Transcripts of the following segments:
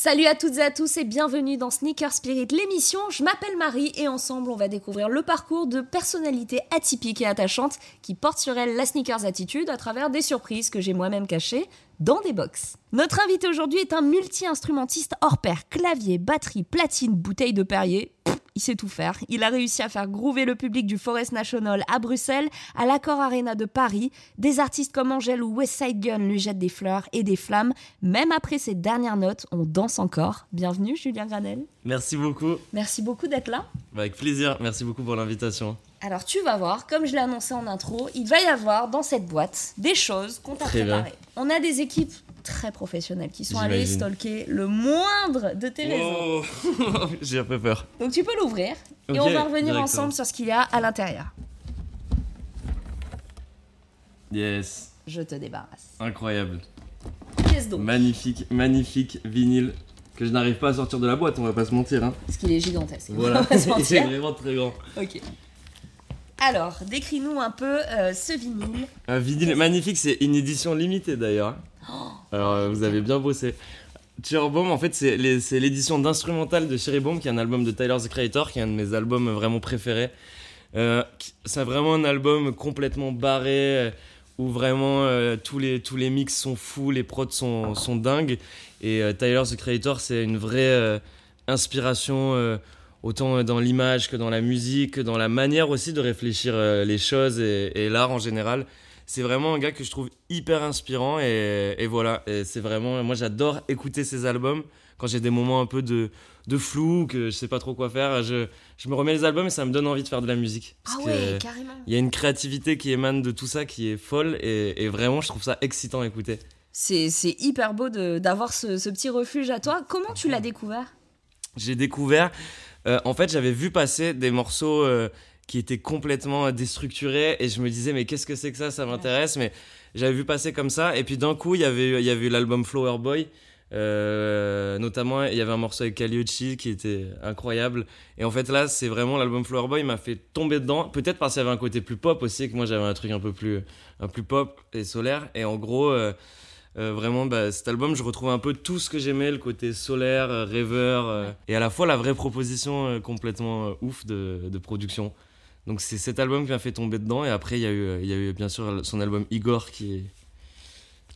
Salut à toutes et à tous et bienvenue dans Sneaker Spirit, l'émission. Je m'appelle Marie et ensemble on va découvrir le parcours de personnalités atypiques et attachantes qui portent sur elles la sneakers attitude à travers des surprises que j'ai moi-même cachées dans des box. Notre invité aujourd'hui est un multi-instrumentiste hors pair, clavier, batterie, platine, bouteille de Perrier. Il sait tout faire. Il a réussi à faire groover le public du Forest National à Bruxelles, à l'Accor Arena de Paris. Des artistes comme Angèle ou West Side Gun lui jettent des fleurs et des flammes. Même après ses dernières notes, on danse encore. Bienvenue Julien Granel. Merci beaucoup. Merci beaucoup d'être là. Bah, avec plaisir. Merci beaucoup pour l'invitation. Alors tu vas voir, comme je l'ai annoncé en intro, il va y avoir dans cette boîte des choses qu'on t'a préparées. On a des équipes très professionnelles qui sont J'imagine. stalker le moindre de tes réseaux. Oh, J'ai un peu peur. Donc tu peux l'ouvrir et on va revenir directement. ensemble sur ce qu'il y a à l'intérieur. Yes. Je te débarrasse. Incroyable. Qu'est-ce donc? Magnifique, magnifique vinyle que je n'arrive pas à sortir de la boîte, on va pas se mentir. Hein. Parce qu'il est gigantesque. Voilà. On va se Il est mentir. vraiment très grand. ok. Alors, décris-nous un peu euh, ce vinyle. Un vinyle magnifique, c'est une édition limitée d'ailleurs. Alors euh, vous avez bien bossé. Cherry Bomb, en fait, c'est l'édition d'instrumental de Cherry Bomb, qui est un album de Tyler the Creator, qui est un de mes albums vraiment préférés. Euh, c'est vraiment un album complètement barré, euh, où vraiment tous, les, tous les mix sont fous, les prods sont, sont dingues. Et Tyler the Creator, c'est une vraie inspiration, autant dans l'image que dans la musique, que dans la manière aussi de réfléchir les choses et l'art en général. C'est vraiment un gars que je trouve hyper inspirant et, et voilà, Et c'est vraiment, moi j'adore écouter ses albums quand j'ai des moments un peu de, de flou, que je sais pas trop quoi faire, je, je me remets les albums et ça me donne envie de faire de la musique. Ah Parce ouais, que carrément. il y a une créativité qui émane de tout ça qui est folle et, et vraiment je trouve ça excitant à écouter. C'est c'est hyper beau de- d'avoir ce, ce petit refuge à toi. Comment tu l'as découvert? J'ai découvert, euh, en fait j'avais vu passer des morceaux euh, qui étaient complètement déstructurés et je me disais mais qu'est-ce que c'est que ça, ça m'intéresse, mais j'avais vu passer comme ça et puis d'un coup il y avait, il y avait l'album Flower Boy. euh, notamment. Il y avait un morceau avec Kaliuchi qui était incroyable. Et en fait là c'est vraiment l'album Flower Boy m'a fait tomber dedans. Peut-être parce qu'il y avait un côté plus pop aussi que moi j'avais un truc un peu plus un plus pop et solaire. Et en gros euh, euh, vraiment, bah, cet album, je retrouve un peu tout ce que j'aimais, le côté solaire, euh, rêveur, euh, et à la fois la vraie proposition euh, complètement euh, ouf de, de production. Donc c'est cet album qui m'a fait tomber dedans, et après il y, a eu, euh, il y a eu bien sûr son album Igor qui,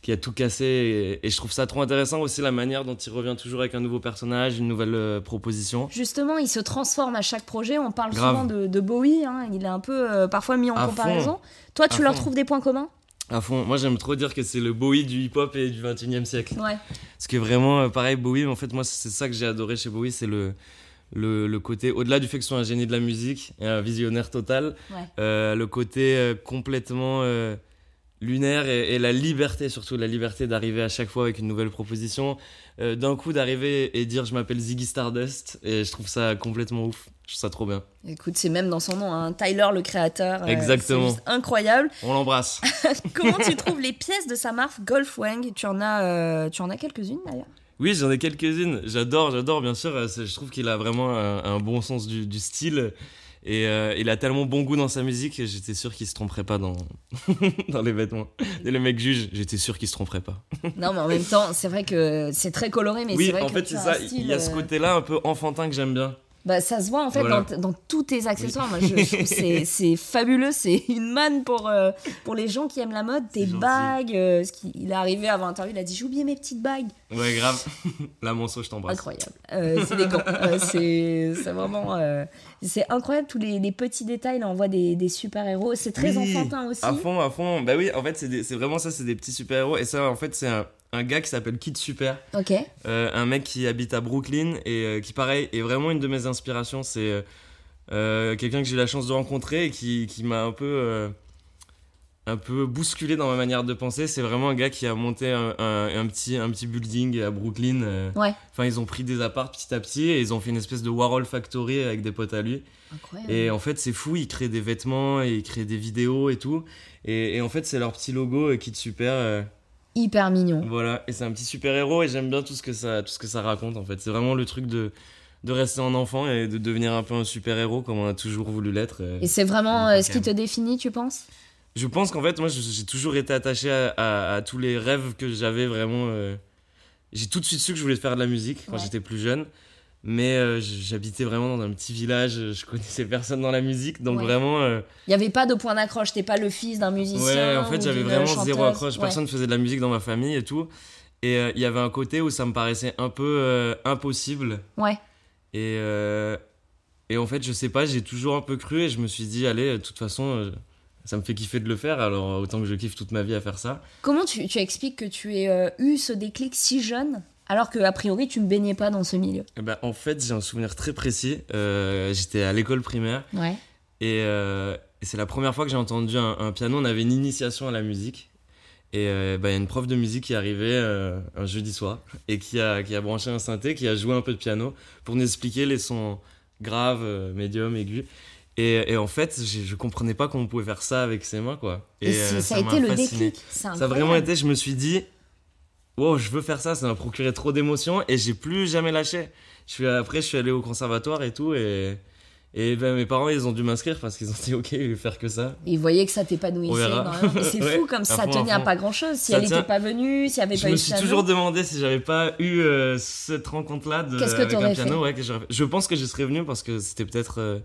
qui a tout cassé, et, et je trouve ça trop intéressant aussi la manière dont il revient toujours avec un nouveau personnage, une nouvelle euh, proposition. Justement, il se transforme à chaque projet. On parle Grave. souvent de, de Bowie. hein. Il est un peu euh, parfois mis en À comparaison. Toi, tu À leur fond. trouves des points communs? À fond, moi j'aime trop dire que c'est le Bowie du hip-hop et du 21e siècle. Ouais. Parce que vraiment, pareil, Bowie, en fait, moi, c'est ça que j'ai adoré chez Bowie, c'est le, le, le côté, au-delà du fait que ce soit un génie de la musique et un visionnaire total, Ouais. euh, le côté euh, complètement euh, lunaire et, et la liberté, surtout la liberté d'arriver à chaque fois avec une nouvelle proposition, d'un coup d'arriver et dire je m'appelle Ziggy Stardust, et je trouve ça complètement ouf, je trouve ça trop bien. Écoute, c'est même dans son nom, hein. Tyler le créateur. Exactement. juste incroyable. On l'embrasse. Comment tu trouves les pièces de sa marque Golfwang Tu en as, tu en as quelques-unes d'ailleurs? Oui, j'en ai quelques-unes. J'adore, j'adore, bien sûr. Euh, Je trouve qu'il a vraiment un, un bon sens du, du style. Et euh, il a tellement bon goût dans sa musique que j'étais sûr qu'il se tromperait pas dans, dans les vêtements. Et le mec juge, j'étais sûr qu'il se tromperait pas. Non, mais en même temps, c'est vrai que c'est très coloré, mais c'est oui, vrai en que fait, c'est ça. Il y a ce euh, côté-là un peu enfantin que j'aime bien. Bah, ça se voit en fait Voilà. dans, dans tous tes accessoires. Moi, je, je trouve que c'est- fabuleux. C'est une manne pour, euh, pour les gens qui aiment la mode. Tes bagues. euh, ce qui- il est arrivé avant l'interview, il a dit J'ai oublié mes petites bagues. Ouais, grave. La monceau, je t'embrasse. Incroyable. Euh, c'est des gants. C'est vraiment. c'est incroyable tous les, les petits détails. Là, on voit des, des super-héros. C'est très Oui, enfantin aussi. À fond, à fond. Bah oui, en fait, c'est vraiment ça, c'est des petits super-héros. Et ça, en fait, c'est un, un gars qui s'appelle Kid Super. Ok. Euh, un mec qui habite à Brooklyn et euh, qui pareil est vraiment une de mes inspirations c'est euh, quelqu'un que j'ai eu la chance de rencontrer et qui, qui m'a un peu un peu bousculé dans ma manière de penser c'est vraiment un gars qui a monté un, un- un petit un petit building à Brooklyn. Ouais. enfin ils ont pris des apparts petit à petit et ils ont fait une espèce de Warhol Factory avec des potes à lui Incroyable. et en fait, c'est fou, ils créent des vêtements, et ils créent des vidéos et tout. Et, et en fait, c'est leur petit logo Kid Super. Hyper mignon. voilà, et c'est un petit super-héros et j'aime bien tout ce que ça, tout ce que ça raconte en fait. C'est vraiment le truc de, de rester en enfant et de devenir un peu un super-héros comme on a toujours voulu l'être. euh. Et c'est vraiment euh, ce qui te définit, tu penses? Je pense qu'en fait, moi, j'ai toujours été attaché à, à- à tous les rêves que j'avais vraiment. euh, j'ai tout de suite su que je voulais faire de la musique quand Ouais. j'étais plus jeune. Mais euh, j'habitais vraiment dans un petit village, je connaissais personne dans la musique, donc Ouais. vraiment. euh, Il n'y avait pas de point d'accroche, t'es pas le fils d'un musicien. Ouais, en fait, j'avais vraiment chanteuse. zéro accroche. Ouais. Personne ne faisait de la musique dans ma famille et tout. Et euh, il y avait un côté où ça me paraissait un peu euh, impossible. Ouais. Et, euh, et en fait, je sais pas, j'ai toujours un peu cru et je me suis dit, allez, de toute façon, euh, ça me fait kiffer de le faire, alors autant que je kiffe toute ma vie à faire ça. Comment tu, tu expliques que tu aies euh, eu ce déclic si jeune, alors que a priori tu ne baignais pas dans ce milieu Et ben, en fait, j'ai un souvenir très précis. Euh, J'étais à l'école primaire Ouais. et, euh, et c'est la première fois que j'ai entendu un, un piano. On avait une initiation à la musique. Et euh, bah, il y a une prof de musique qui est arrivée un jeudi soir et qui a, qui a branché un synthé, qui a joué un peu de piano pour nous expliquer les sons graves, médiums, aigus. Et, et en fait, je comprenais pas comment on pouvait faire ça avec ses mains, quoi. Et, euh, ça a été le fasciné. déclic. Ça a vraiment été, je me suis dit, wow, je veux faire ça, ça m'a procuré trop d'émotions et j'ai plus jamais lâché. Je suis, après, je suis allé au conservatoire et tout et, et ben, mes parents, ils ont dû m'inscrire parce qu'ils ont dit, ok, je vais faire que ça. Vous voyez que ça t'épanouissait C'est Ouais, fou comme à ça fond, tenait à pas grand chose. Si Ça elle n'était pas venue, s'il n'y avait Je pas eu me de suis piano. toujours demandé si j'avais pas eu euh, cette rencontre-là de- Qu'est-ce que avec un piano. fait? Ouais, que je pense que je serais venu parce que c'était peut-être. euh,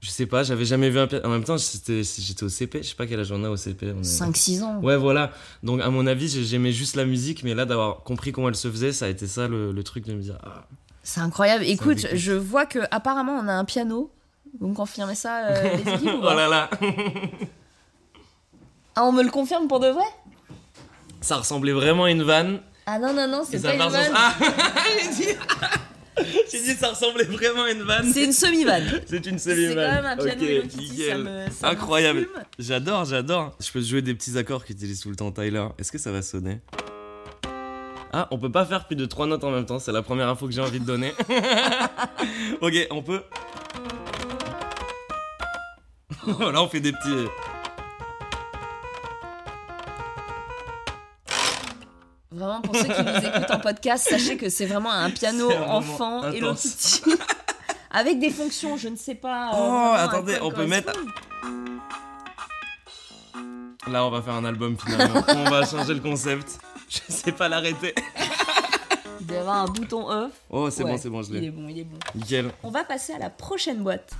je sais pas, j'avais jamais vu un piano. En même temps, j'étais au CP, je sais pas quel âge on a au CP. on est- 5-6 ans. Ouais, voilà. Donc, à mon avis, j'ai- j'aimais juste la musique, mais là, d'avoir compris comment elle se faisait, ça a été ça le, le truc de me dire. Ah, C'est incroyable. Écoute, je vois que apparemment on a un piano. Vous me confirmez ça, euh, les équipes ou oh là là Ah, on me le confirme pour de vrai? Ça ressemblait vraiment à une vanne. Ah non, non, non, c'est pas une vanne. Ah J'ai dit J'ai dit ça ressemblait vraiment à une vanne. C'est une semi-vanne. C'est une C'est semi quand même un piano Ok, Hello Kitty, ça nickel. me, ça me Incroyable. J'adore, j'adore. Je peux jouer des petits accords qu'utilise tout le temps Tyler. Est-ce que ça va sonner? Ah, on peut pas faire plus de trois notes en même temps. C'est la première info que j'ai envie de donner. ok, on peut. Là, on fait des petits. Vraiment, pour ceux qui nous écoutent en podcast, sachez que c'est vraiment un piano enfant. Kitty. Avec des fonctions, je ne sais pas. euh, Oh, attendez, on peut mettre-. Là, on va faire un album finalement. on va changer le concept. Je sais pas l'arrêter. Il doit y avoir un bouton off. Oh, c'est Ouais, bon, c'est bon, je Il est l'ai. bon, il est bon. Nickel. On va passer à la prochaine boîte.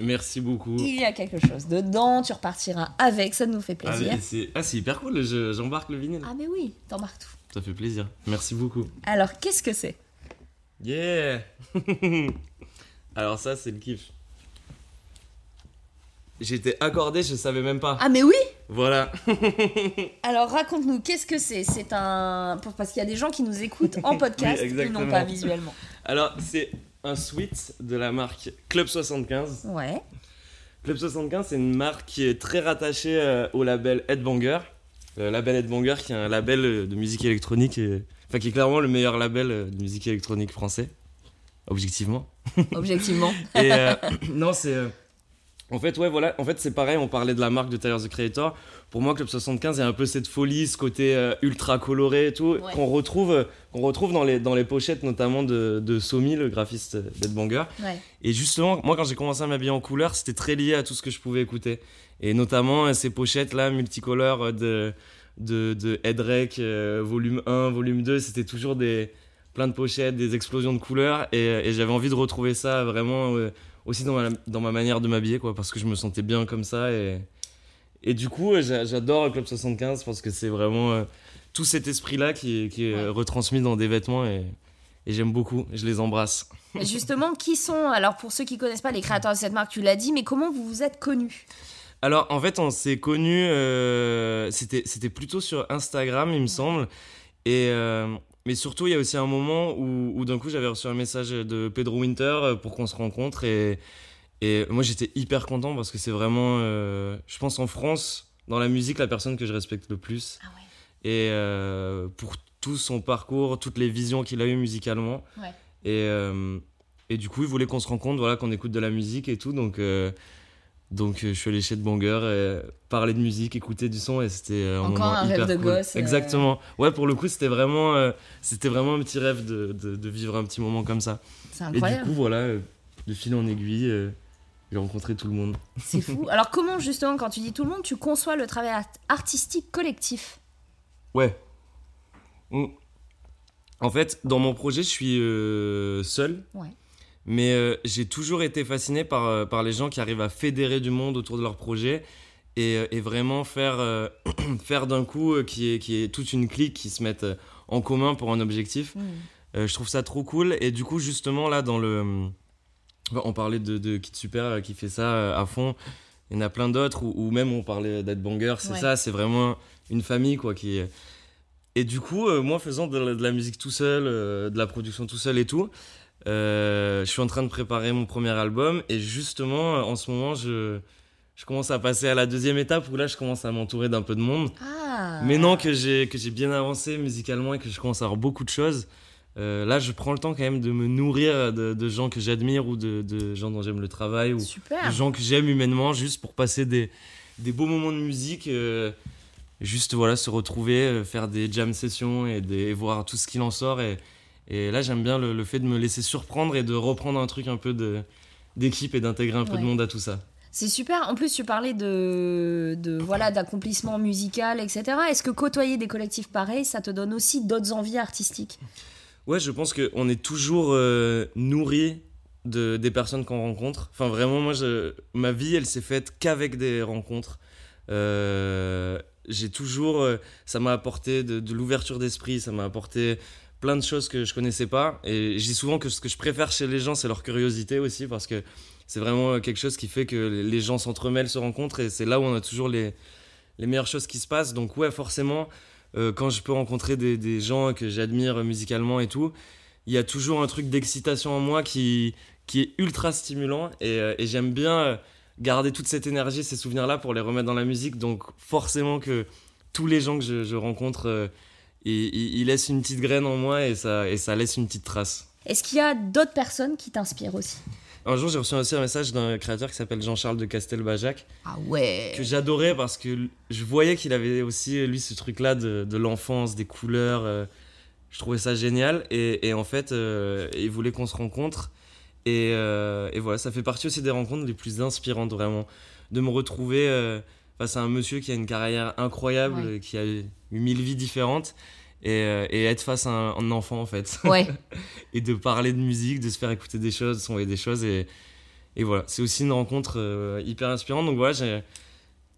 Merci beaucoup. Il y a quelque chose dedans, tu repartiras avec, ça nous fait plaisir. C'est ah, c'est hyper cool. je- J'embarque le vinyle. Ah mais oui, t'embarques tout. Ça fait plaisir. Merci beaucoup. Alors, qu'est-ce que c'est? Yeah Alors ça, c'est le kiff. J'étais accordé, je savais même pas. Ah mais oui Voilà. Alors raconte-nous, qu'est-ce que c'est? C'est un... Parce qu'il y a des gens qui nous écoutent en podcast Oui, et non pas visuellement. Alors, c'est un sweat de la marque Club 75. Ouais. Club 75, c'est une marque qui est très rattachée euh, au label Headbanger. Le label Headbanger, qui est un label euh, de musique électronique, et... enfin qui est clairement le meilleur label euh, de musique électronique français, objectivement. Objectivement. Et non, c'est. En fait, ouais, voilà. En fait, c'est pareil. On parlait de la marque de Tyler the Creator. Pour moi, Club 75, il y a un peu cette folie, ce côté euh, ultra coloré et tout, Ouais. qu'on retrouve, euh, qu'on retrouve dans les, dans les pochettes, notamment de, de Somi, le graphiste d'Edbanger. Ouais. Et justement, moi, quand j'ai commencé à m'habiller en couleur, c'était très lié à tout ce que je pouvais écouter. Et notamment euh, ces pochettes-là, multicolores euh, de, de, volume 1, volume 2, c'était toujours des plein de pochettes, des explosions de couleurs. Et, et j'avais envie de retrouver ça vraiment aussi dans ma, dans ma manière de m'habiller, quoi, parce que je me sentais bien comme ça. Et, et du coup, j'a- j'adore Club 75 parce que c'est vraiment euh, tout cet esprit-là qui, est- qui est Ouais. retransmis dans des vêtements. Et, et j'aime beaucoup, je les embrasse. Justement, qui sont, alors pour ceux qui connaissent pas les créateurs de cette marque, tu l'as dit, mais comment vous vous êtes connus? Alors, en fait, on s'est connus, euh, c'était, c'était plutôt sur Instagram, il me semble. Et, euh, mais surtout, il y a aussi un moment où, où d'un coup, j'avais reçu un message de Pedro Winter euh, pour qu'on se rencontre. Et, et moi, j'étais hyper content parce que c'est vraiment, euh, je pense, en France, dans la musique, la personne que je respecte le plus. Ah ouais. Et euh, pour tout son parcours, toutes les visions qu'il a eues musicalement. Ouais. Et, euh, et du coup, il voulait qu'on se rencontre, voilà, qu'on écoute de la musique et tout. Donc, donc euh, je suis allé chez de Banger et parler de musique, écouter du son. Et c'était euh, un Encore moment un rêve de cool. gosse, euh. Exactement. Ouais, pour le coup, c'était vraiment, euh, c'était vraiment un petit rêve de, de, de vivre un petit moment comme ça. C'est Et du incroyable. coup, voilà, de fil en aiguille, euh, j'ai rencontré tout le monde. C'est fou. Alors comment justement, quand tu dis tout le monde, tu conçois le travail art- artistique collectif? Ouais. En fait, dans mon projet, je suis seul. Ouais. Mais euh, j'ai toujours été fasciné par, euh, par les gens qui arrivent à fédérer du monde autour de leur projet et, euh, et vraiment faire, euh, faire d'un coup euh, qui est, qui est toute une clique qui se mette euh, en commun pour un objectif. Mm. Je trouve ça trop cool. Et du coup, justement, là, dans le. On parlait de, de Kid Super qui fait ça à fond. Il y en a plein d'autres, ou, même on parlait d'Headbanger. C'est Ouais. ça, c'est vraiment une famille, quoi. Qui... est- Et du coup, euh, moi, faisant de la, de la musique tout seul, euh, de la production tout seul et tout, je suis en train de préparer mon premier album. Et justement, euh, en ce moment, je. Je commence à passer à la deuxième étape où là je commence à m'entourer d'un peu de monde. Ah. Maintenant que j'ai que j'ai bien avancé musicalement et que je commence à avoir beaucoup de choses, euh, là je prends le temps quand même de me nourrir de, de gens que j'admire ou de, de gens dont j'aime le travail ou Super. de gens que j'aime humainement juste pour passer des, des beaux moments de musique. euh, juste voilà se retrouver, euh, faire des jam sessions et, des, et voir tout ce qu'il en sort. Et, et là j'aime bien le, le fait de me laisser surprendre et de reprendre un truc un peu d'équipe et d'intégrer un peu Ouais. de monde à tout ça. C'est super. En plus, tu parlais de, de voilà d'accomplissement musical, etc. Est-ce que côtoyer des collectifs pareils, ça te donne aussi d'autres envies artistiques? Ouais, je pense qu'on est toujours euh, nourri de, des personnes qu'on rencontre. Enfin, vraiment, moi, je, ma vie, elle s'est faite qu'avec des rencontres. Euh, j'ai toujours. euh, ça m'a apporté de, de l'ouverture d'esprit, ça m'a apporté plein de choses que je connaissais pas. Et je dis souvent que ce que je préfère chez les gens, c'est leur curiosité aussi, parce que c'est vraiment quelque chose qui fait que les gens s'entremêlent, se rencontrent, et c'est là où on a toujours les, les meilleures choses qui se passent. Donc, ouais, forcément, euh, quand je peux rencontrer des, gens que j'admire musicalement et tout, il y a toujours un truc d'excitation en moi qui, qui est ultra stimulant et, euh, j'aime bien euh, garder toute cette énergie, ces souvenirs-là pour les remettre dans la musique. Donc forcément que tous les gens que je, rencontre, euh, ils- ils laissent une petite graine en moi et ça, et ça laisse une petite trace. Est-ce qu'il y a d'autres personnes qui t'inspirent aussi? Un jour, j'ai reçu aussi un message d'un créateur qui s'appelle Jean-Charles de Castelbajac, Ah ouais. que j'adorais parce que je voyais qu'il avait aussi, lui, ce truc-là de, de l'enfance, des couleurs. euh, je trouvais ça génial. Et, et en fait, euh, il voulait qu'on se rencontre. Et, euh, et voilà, ça fait partie aussi des rencontres les plus inspirantes, vraiment. De me retrouver euh, face à un monsieur qui a une carrière incroyable, Ouais. qui a eu mille vies différentes. Et, euh, et être face à un, un enfant, en fait. Ouais. et de parler de musique, de se faire écouter des choses, de s'envoyer des choses. Et, et voilà, c'est aussi une rencontre euh, hyper inspirante. Donc voilà, j'ai,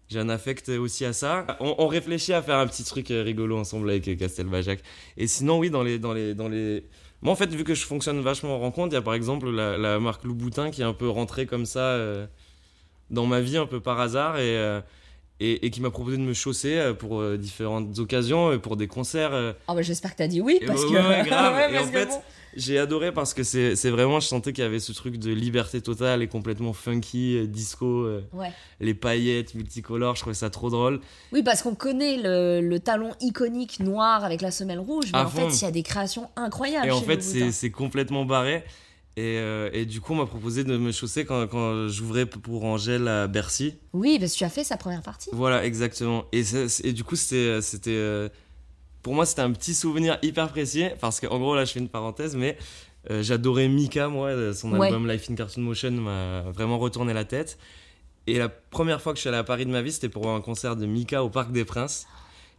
j'ai un affect aussi à ça. On, on réfléchit à faire un petit truc euh, rigolo ensemble avec Castelbajac. Et sinon, oui, dans les, dans les, dans les... Moi, en fait, vu que je fonctionne vachement en rencontre, il y a par exemple la, la marque Louboutin qui est un peu rentrée comme ça euh, dans ma vie, un peu par hasard. Et, euh, et, et qui m'a proposé de me chausser euh, pour euh, différentes occasions, et pour des concerts. euh, Ah bah j'espère que t'as dit oui parce que. ouais, grave. Ouais, Et parce en que fait, bon. j'ai adoré parce que c'est c'est vraiment, je sentais qu'il y avait ce truc de liberté totale et complètement funky, euh, disco, euh, Ouais. les paillettes multicolores, je trouvais ça trop drôle. Oui, parce qu'on connaît le, le talon iconique noir avec la semelle rouge, mais À en fond. fait, il y a des créations incroyables. et en fait, c'est complètement barré. Et, euh, et du coup, on m'a proposé de me chausser quand, quand j'ouvrais pour Angèle à Bercy. Oui, parce que tu as fait sa première partie. Voilà, exactement. Et, du coup, c'était. c'était euh, pour moi, c'était un petit souvenir hyper précis. Parce qu'en gros, là, je fais une parenthèse, mais euh, j'adorais Mika, moi. euh, Son Ouais. album Life in Cartoon Motion m'a vraiment retourné la tête. Et la première fois que je suis allé à Paris de ma vie, c'était pour voir un concert de Mika au Parc des Princes.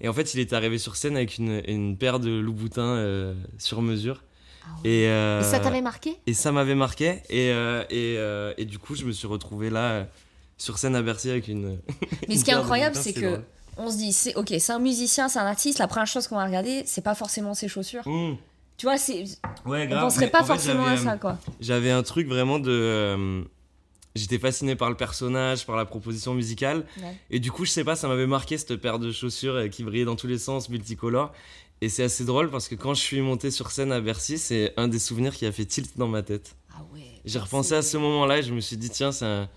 Et en fait, il était arrivé sur scène avec une, une paire de Louboutins euh, sur mesure. Et, euh, Et ça t'avait marqué? et ça m'avait marqué. Et, euh, et, euh, et du coup, je me suis retrouvé là, sur scène à Bercy avec une. Mais une ce qui est incroyable, c'est que drôle. on se dit, c'est ok, c'est un musicien, c'est un artiste. La première chose qu'on va regarder, c'est pas forcément ses chaussures. Mmh. Tu vois, c'est, Ouais, on grave. penserait Mais pas fait, forcément à ça, quoi. J'avais un truc vraiment de. J'étais fasciné par le personnage, par la proposition musicale. Ouais. Et du coup, je sais pas, ça m'avait marqué cette paire de chaussures qui brillait dans tous les sens, multicolores. Et c'est assez drôle parce que quand je suis monté sur scène à Bercy, c'est un des souvenirs qui a fait tilt dans ma tête. Ah ouais. J'ai repensé à ce moment-là et je me suis dit, tiens, c'est un,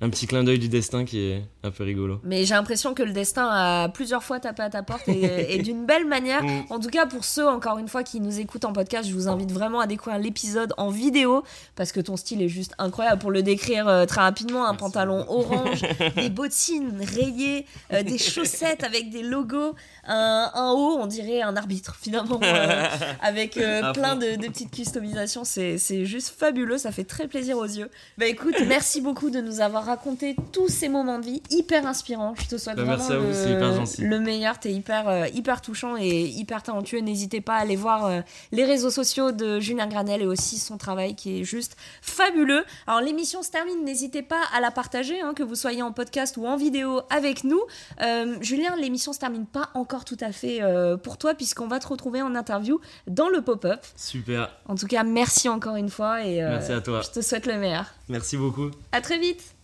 un petit clin d'œil du destin qui est un peu rigolo. Mais j'ai l'impression que le destin a plusieurs fois tapé à ta porte et, et d'une belle manière. Mm. En tout cas, pour ceux, encore une fois, qui nous écoutent en podcast, je vous invite vraiment à découvrir l'épisode en vidéo parce que ton style est juste incroyable. Pour le décrire euh, très rapidement, un Merci pantalon orange, des bottines rayées, euh, des chaussettes avec des logos, un, un haut, on dirait un arbitre finalement, euh, avec plein de, de petites customisations. C'est c'est juste fabuleux, ça fait très plaisir aux yeux. Bah écoute, merci beaucoup de nous avoir raconter tous ces moments de vie hyper inspirants. Je te souhaite Bah, vraiment merci à vous, le, c'est hyper gentil. le meilleur. T'es hyper, euh, hyper touchant et hyper talentueux. N'hésitez pas à aller voir euh, les réseaux sociaux de Julien Granel et aussi son travail qui est juste fabuleux. Alors l'émission se termine, n'hésitez pas à la partager, hein, que vous soyez en podcast ou en vidéo avec nous. Euh, Julien, l'émission se termine pas encore tout à fait pour toi puisqu'on va te retrouver en interview dans le pop-up. Super. En tout cas, merci encore une fois et Merci à toi. je te souhaite le meilleur. Merci beaucoup. À très vite